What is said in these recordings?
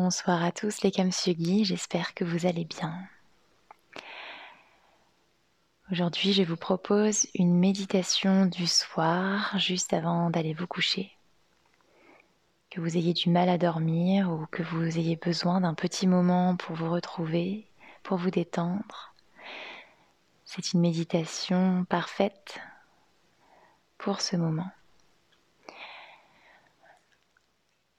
Bonsoir à tous les Kamsugi, j'espère que vous allez bien. Aujourd'hui, je vous propose une méditation du soir juste avant d'aller vous coucher. Que vous ayez du mal à dormir ou que vous ayez besoin d'un petit moment pour vous retrouver, pour vous détendre. C'est une méditation parfaite pour ce moment.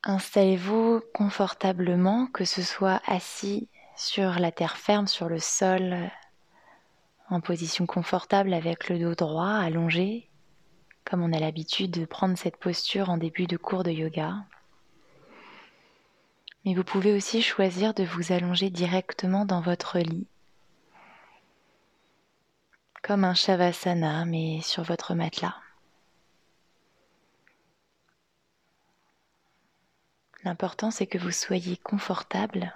Installez-vous confortablement, que ce soit assis sur la terre ferme, sur le sol, en position confortable avec le dos droit, allongé, comme on a l'habitude de prendre cette posture en début de cours de yoga. Mais vous pouvez aussi choisir de vous allonger directement dans votre lit, comme un shavasana, mais sur votre matelas. L'important, c'est que vous soyez confortable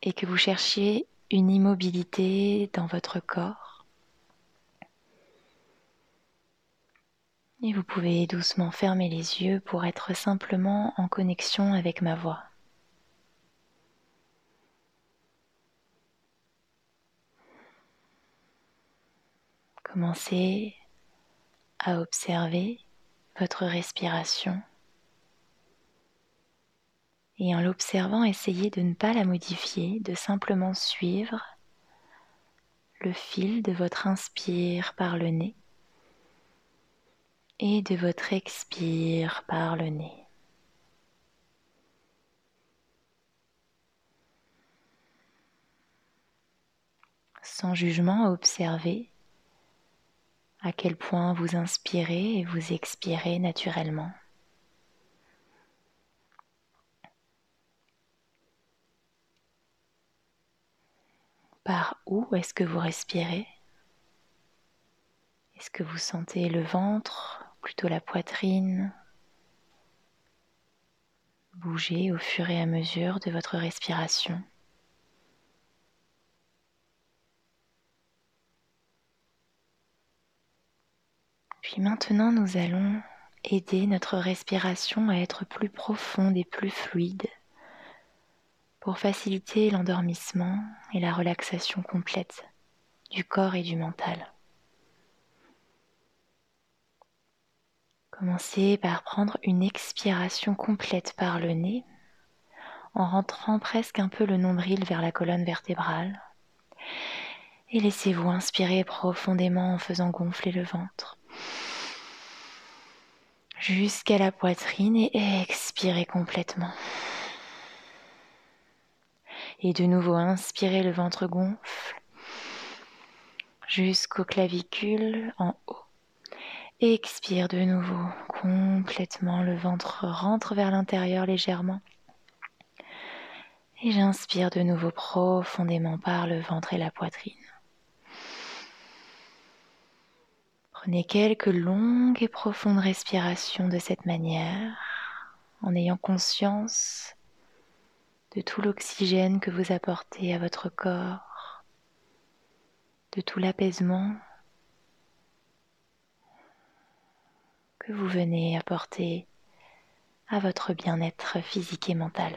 et que vous cherchiez une immobilité dans votre corps. Et vous pouvez doucement fermer les yeux pour être simplement en connexion avec ma voix. Commencez à observer votre respiration et en l'observant, essayez de ne pas la modifier, de simplement suivre le fil de votre inspire par le nez et de votre expire par le nez. Sans jugement, observez à quel point vous inspirez et vous expirez naturellement. Par où est-ce que vous respirez? Est-ce que vous sentez le ventre, plutôt la poitrine? Bouger au fur et à mesure de votre respiration. Puis maintenant, nous allons aider notre respiration à être plus profonde et plus fluide pour faciliter l'endormissement et la relaxation complète du corps et du mental. Commencez par prendre une expiration complète par le nez en rentrant presque un peu le nombril vers la colonne vertébrale. Et laissez-vous inspirer profondément en faisant gonfler le ventre jusqu'à la poitrine et expirez complètement. Et de nouveau, inspirez, le ventre gonfle jusqu'aux clavicules en haut. Expire de nouveau complètement, le ventre rentre vers l'intérieur légèrement. Et j'inspire de nouveau profondément par le ventre et la poitrine. Prenez quelques longues et profondes respirations de cette manière, en ayant conscience de tout l'oxygène que vous apportez à votre corps, de tout l'apaisement que vous venez apporter à votre bien-être physique et mental.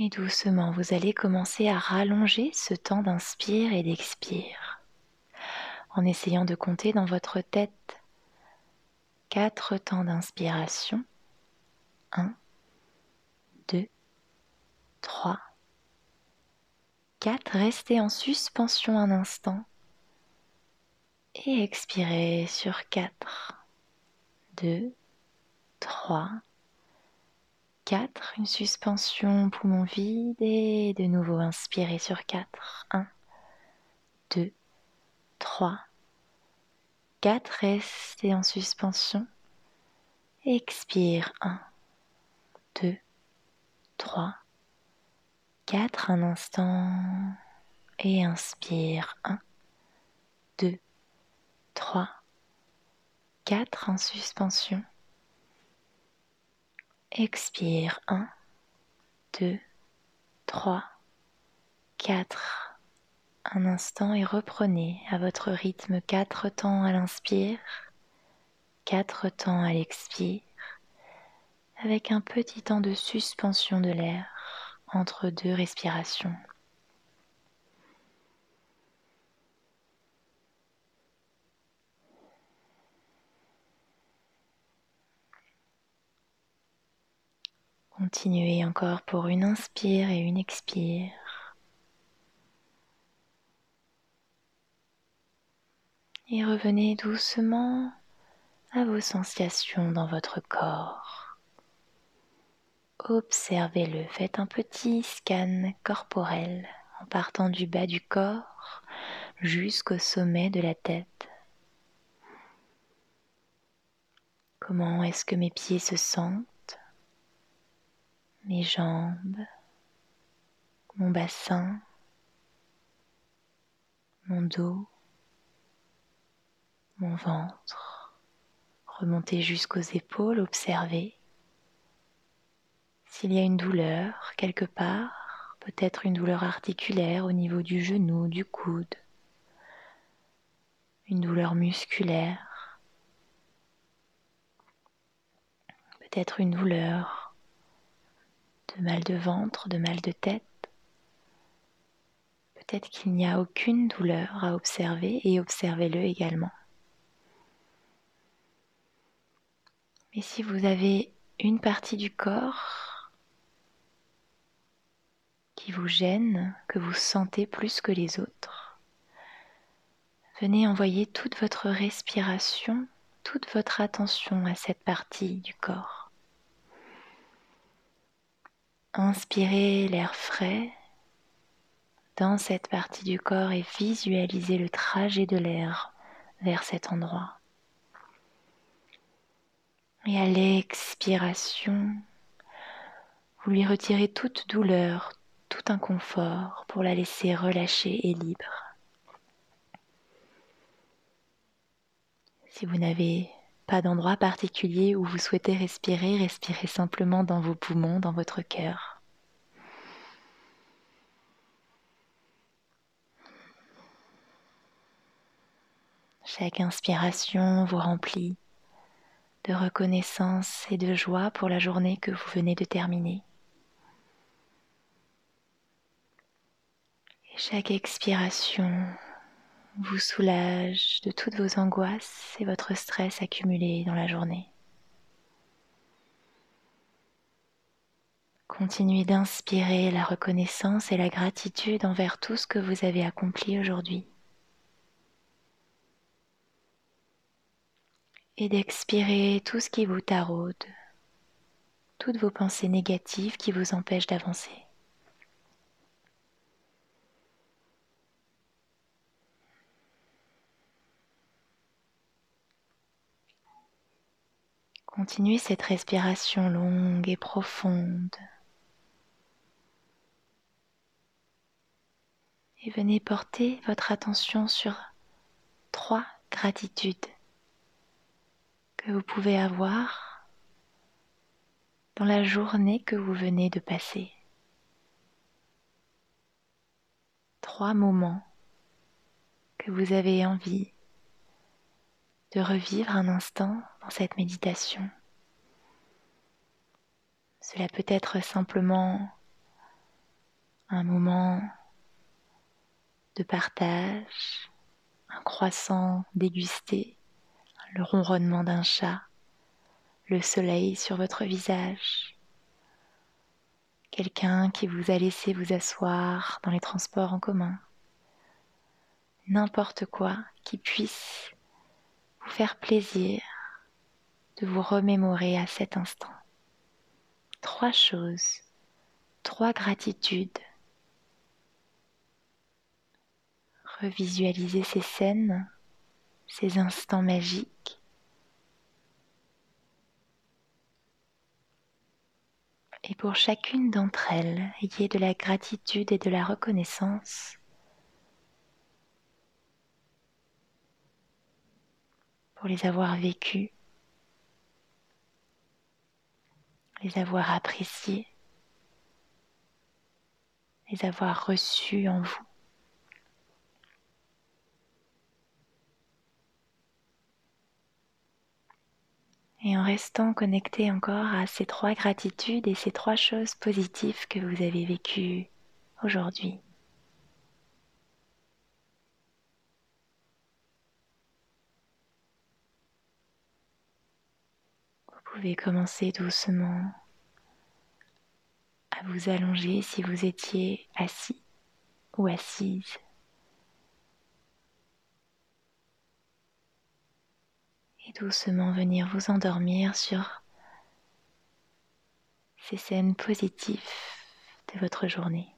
Et doucement, vous allez commencer à rallonger ce temps d'inspire et d'expire en essayant de compter dans votre tête quatre temps d'inspiration. 1, 2, 3, 4. Restez en suspension un instant et expirez sur 4, 2, 3, 4. Une suspension poumon vide et de nouveau inspirez sur 4. 1, 2, 3, 4. Restez en suspension. Expire 1, 2, 3, 4. Un instant. Et inspire 1, 2, 3, 4 en suspension. Expire 1, 2, 3, 4 un instant et reprenez à votre rythme quatre temps à l'inspire quatre temps à l'expire avec un petit temps de suspension de l'air entre deux respirations. Continuez encore pour une inspire et une expire. Et revenez doucement à vos sensations dans votre corps. Observez-le, faites un petit scan corporel en partant du bas du corps jusqu'au sommet de la tête. Comment est-ce que mes pieds se sentent? Mes jambes, mon bassin, mon dos, mon ventre. Remontez jusqu'aux épaules, observez. S'il y a une douleur quelque part, peut-être une douleur articulaire au niveau du genou, du coude, une douleur musculaire, peut-être une douleur de mal de ventre, de mal de tête. Peut-être qu'il n'y a aucune douleur à observer et observez-le également. Mais si vous avez une partie du corps qui vous gêne, que vous sentez plus que les autres, venez envoyer toute votre respiration, toute votre attention à cette partie du corps. Inspirez l'air frais dans cette partie du corps et visualisez le trajet de l'air vers cet endroit. Et à l'expiration, vous lui retirez toute douleur, tout inconfort pour la laisser relâcher et libre. Si vous n'avez pas d'endroit particulier où vous souhaitez respirer, respirez simplement dans vos poumons, dans votre cœur. Chaque inspiration vous remplit de reconnaissance et de joie pour la journée que vous venez de terminer. Chaque expiration vous soulage de toutes vos angoisses et votre stress accumulé dans la journée. Continuez d'inspirer la reconnaissance et la gratitude envers tout ce que vous avez accompli aujourd'hui. Et d'expirer tout ce qui vous taraude, toutes vos pensées négatives qui vous empêchent d'avancer. Continuez cette respiration longue et profonde. Et venez porter votre attention sur trois gratitudes que vous pouvez avoir dans la journée que vous venez de passer. Trois moments que vous avez envie de revivre un instant dans cette méditation. Cela peut être simplement un moment de partage, un croissant dégusté, le ronronnement d'un chat, le soleil sur votre visage, quelqu'un qui vous a laissé vous asseoir dans les transports en commun, n'importe quoi qui puisse faire plaisir de vous remémorer à cet instant. Trois choses, trois gratitudes. Revisualisez ces scènes, ces instants magiques. Et pour chacune d'entre elles, ayez de la gratitude et de la reconnaissance pour les avoir vécus, les avoir appréciés, les avoir reçus en vous. Et en restant connecté encore à ces trois gratitudes et ces trois choses positives que vous avez vécues aujourd'hui. Vous pouvez commencer doucement à vous allonger si vous étiez assis ou assise. Et doucement venir vous endormir sur ces scènes positives de votre journée.